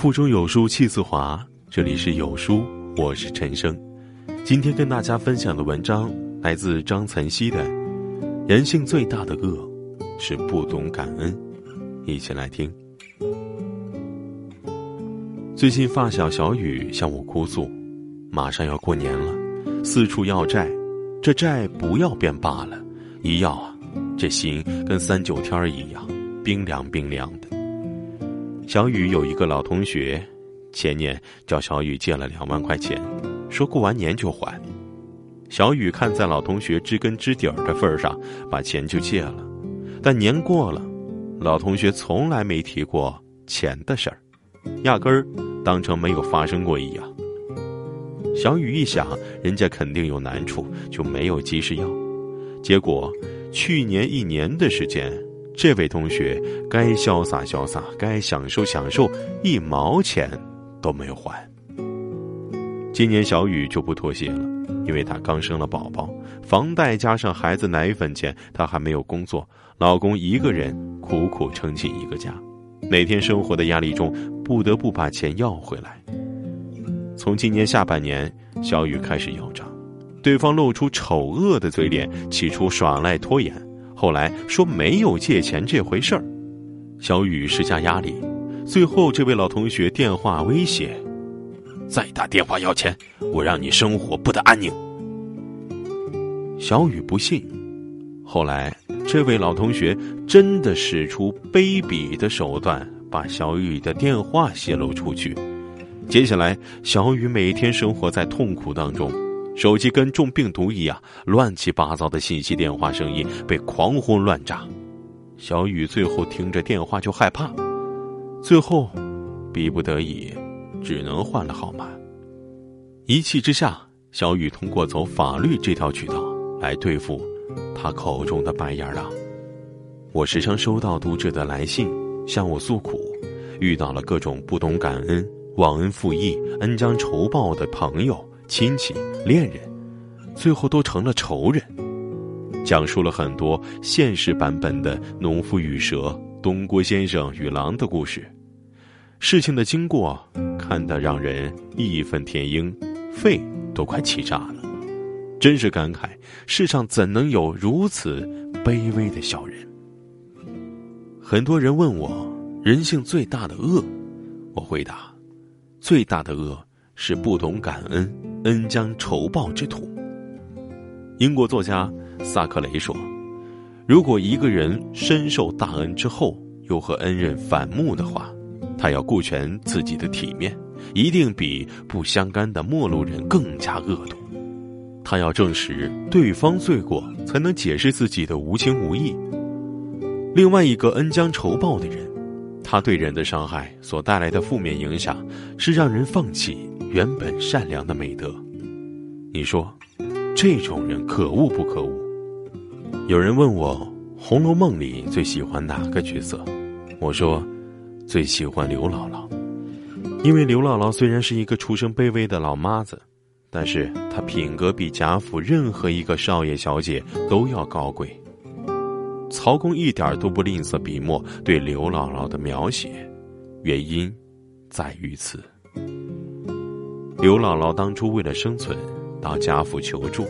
腹中有书气自华，这里是有书，我是陈生。今天跟大家分享的文章来自张岑曦的《人性最大的恶是不懂感恩》，一起来听。最近发小小雨向我哭诉，马上要过年了，四处要债，这债不要便罢了，一要啊，这心跟三九天儿一样冰凉冰凉的。小雨有一个老同学，前年叫小雨借了两万块钱，说过完年就还。小雨看在老同学知根知底儿的份上，把钱就借了。但年过了，老同学从来没提过钱的事儿，压根儿当成没有发生过一样。小雨一想，人家肯定有难处，就没有及时要。结果去年一年的时间。这位同学该潇洒潇洒，该享受享受，一毛钱都没有还。今年小雨就不妥协了，因为她刚生了宝宝，房贷加上孩子奶粉钱，她还没有工作，老公一个人苦苦撑起一个家，每天生活的压力中，不得不把钱要回来。从今年下半年，小雨开始要账，对方露出丑恶的嘴脸，起初耍赖拖延。后来说没有借钱这回事儿，小雨施加压力，最后这位老同学电话威胁：“再打电话要钱，我让你生活不得安宁。”小雨不信，后来这位老同学真的使出卑鄙的手段，把小雨的电话泄露出去。接下来，小雨每天生活在痛苦当中。手机跟中病毒一样，乱七八糟的信息、电话声音被狂轰乱炸。小雨最后听着电话就害怕，最后逼不得已，只能换了号码。一气之下，小雨通过走法律这条渠道来对付他口中的白眼狼。我时常收到读者的来信，向我诉苦，遇到了各种不懂感恩、忘恩负义、恩将仇报的朋友。亲戚、恋人，最后都成了仇人。讲述了很多现实版本的农夫与蛇、东郭先生与狼的故事。事情的经过看得让人义愤填膺，肺都快气炸了。真是感慨，世上怎能有如此卑微的小人？很多人问我，人性最大的恶，我回答：最大的恶是不懂感恩。恩将仇报之徒。英国作家萨克雷说：“如果一个人深受大恩之后，又和恩人反目的话，他要顾全自己的体面，一定比不相干的陌路人更加恶毒。他要证实对方罪过，才能解释自己的无情无义。另外一个恩将仇报的人，他对人的伤害所带来的负面影响，是让人放弃。”原本善良的美德，你说，这种人可恶不可恶？有人问我，《红楼梦》里最喜欢哪个角色？我说，最喜欢刘姥姥，因为刘姥姥虽然是一个出身卑微的老妈子，但是她品格比贾府任何一个少爷小姐都要高贵。曹公一点都不吝啬笔墨对刘姥姥的描写，原因在于此。刘姥姥当初为了生存，到贾府求助，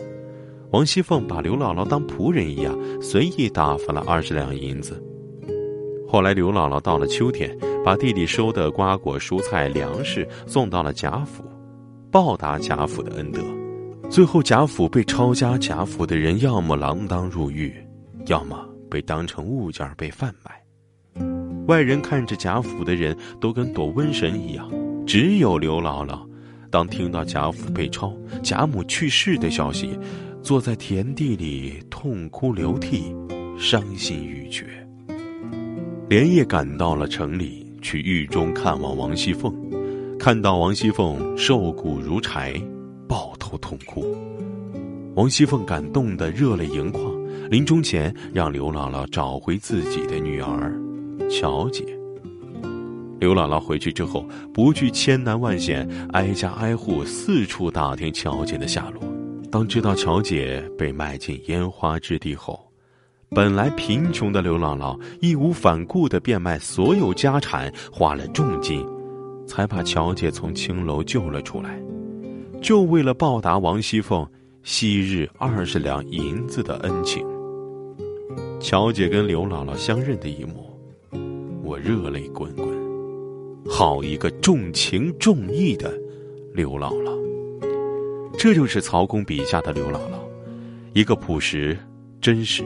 王熙凤把刘姥姥当仆人一样，随意打发了二十两银子。后来刘姥姥到了秋天，把地里收的瓜果、蔬菜、粮食送到了贾府，报答贾府的恩德。最后贾府被抄家，贾府的人要么锒铛入狱，要么被当成物件被贩卖。外人看着贾府的人都跟躲瘟神一样，只有刘姥姥。当听到贾府被抄、贾母去世的消息，坐在田地里痛哭流涕，伤心欲绝。连夜赶到了城里，去狱中看望王熙凤，看到王熙凤瘦骨如柴，抱头痛哭。王熙凤感动得热泪盈眶，临终前让刘姥姥找回自己的女儿，乔姐。刘姥姥回去之后，不惧千难万险，挨家挨户四处打听乔姐的下落。当知道乔姐被卖进烟花之地后，本来贫穷的刘姥姥义无反顾的变卖所有家产，花了重金，才把乔姐从青楼救了出来，就为了报答王熙凤昔日二十两银子的恩情。乔姐跟刘姥姥相认的一幕，我热泪滚滚。好一个重情重义的刘姥姥！这就是曹公笔下的刘姥姥，一个朴实、真实、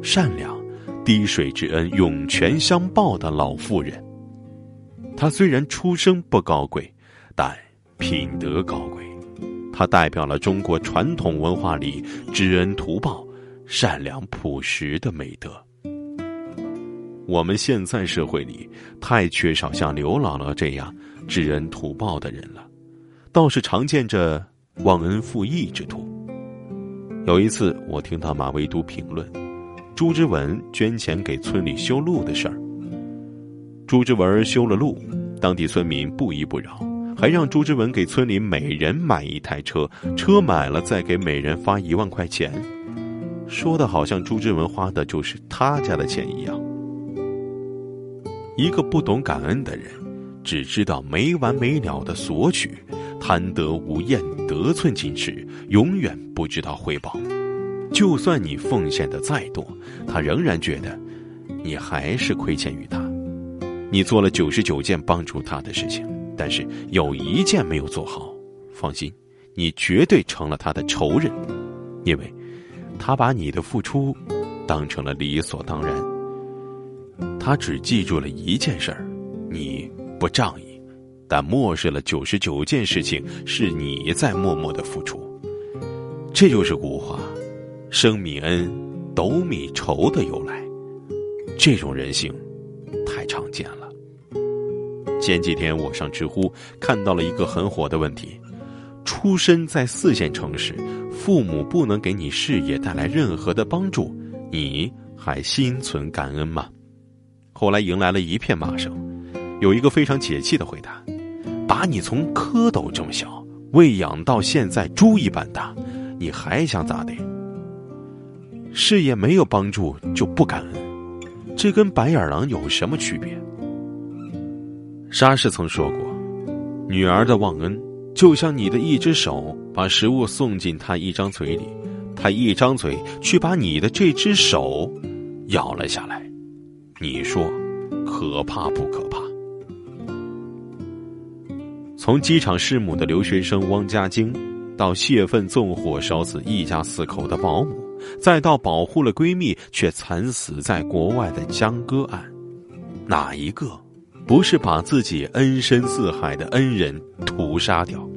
善良、滴水之恩涌泉相报的老妇人。她虽然出生不高贵，但品德高贵。她代表了中国传统文化里知恩图报、善良朴实的美德。我们现在社会里太缺少像刘姥姥这样知恩图报的人了，倒是常见着忘恩负义之徒。有一次，我听到马未都评论朱之文捐钱给村里修路的事儿。朱之文修了路，当地村民不依不饶，还让朱之文给村里每人买一台车，车买了再给每人发一万块钱，说的好像朱之文花的就是他家的钱一样。一个不懂感恩的人，只知道没完没了的索取，贪得无厌，得寸进尺，永远不知道回报。就算你奉献的再多，他仍然觉得你还是亏欠于他。你做了九十九件帮助他的事情，但是有一件没有做好，放心，你绝对成了他的仇人，因为，他把你的付出当成了理所当然。他只记住了一件事儿，你不仗义，但漠视了九十九件事情是你在默默的付出。这就是古话“生米恩，斗米仇”的由来。这种人性太常见了。前几天我上知乎看到了一个很火的问题：出身在四线城市，父母不能给你事业带来任何的帮助，你还心存感恩吗？后来迎来了一片骂声，有一个非常解气的回答：“把你从蝌蚪这么小喂养到现在猪一般大，你还想咋的？事业没有帮助就不感恩，这跟白眼狼有什么区别？”沙士曾说过：“女儿的忘恩，就像你的一只手把食物送进她一张嘴里，她一张嘴去把你的这只手咬了下来。”你说，可怕不可怕？从机场弑母的留学生汪家晶，到泄愤纵火烧死一家四口的保姆，再到保护了闺蜜却惨死在国外的江歌案，哪一个不是把自己恩深似海的恩人屠杀掉？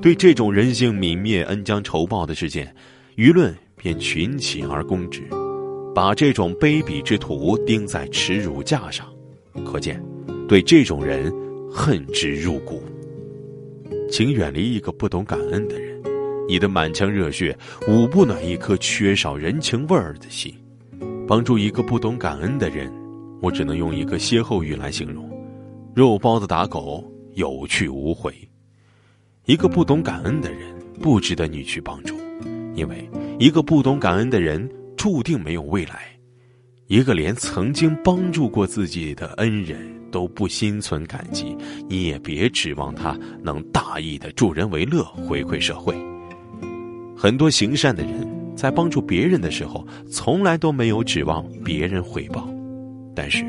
对这种人性泯灭、恩将仇报的事件，舆论便群起而攻之。把这种卑鄙之徒钉在耻辱架上，可见对这种人恨之入骨。请远离一个不懂感恩的人，你的满腔热血捂不暖一颗缺少人情味儿的心。帮助一个不懂感恩的人，我只能用一个歇后语来形容：肉包子打狗，有去无回。一个不懂感恩的人，不值得你去帮助，因为一个不懂感恩的人。注定没有未来。一个连曾经帮助过自己的恩人都不心存感激，你也别指望他能大义的助人为乐，回馈社会。很多行善的人在帮助别人的时候，从来都没有指望别人回报。但是，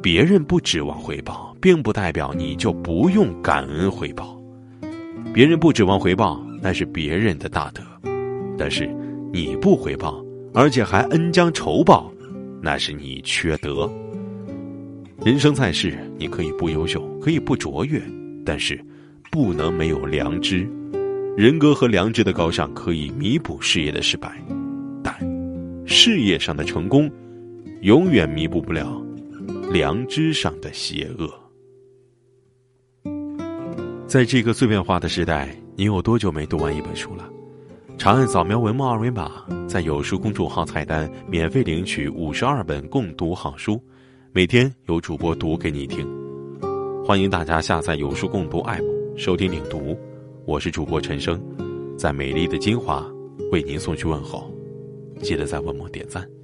别人不指望回报，并不代表你就不用感恩回报。别人不指望回报，那是别人的大德；但是，你不回报。而且还恩将仇报，那是你缺德。人生在世，你可以不优秀，可以不卓越，但是不能没有良知。人格和良知的高尚可以弥补事业的失败，但事业上的成功永远弥补不了良知上的邪恶。在这个碎片化的时代，你有多久没读完一本书了？长按扫描文末二维码，在有书公众号菜单免费领取五十二本共读好书，每天有主播读给你听。欢迎大家下载有书共读 app 收听领读，我是主播陈生，在美丽的金华为您送去问候，记得在文末点赞。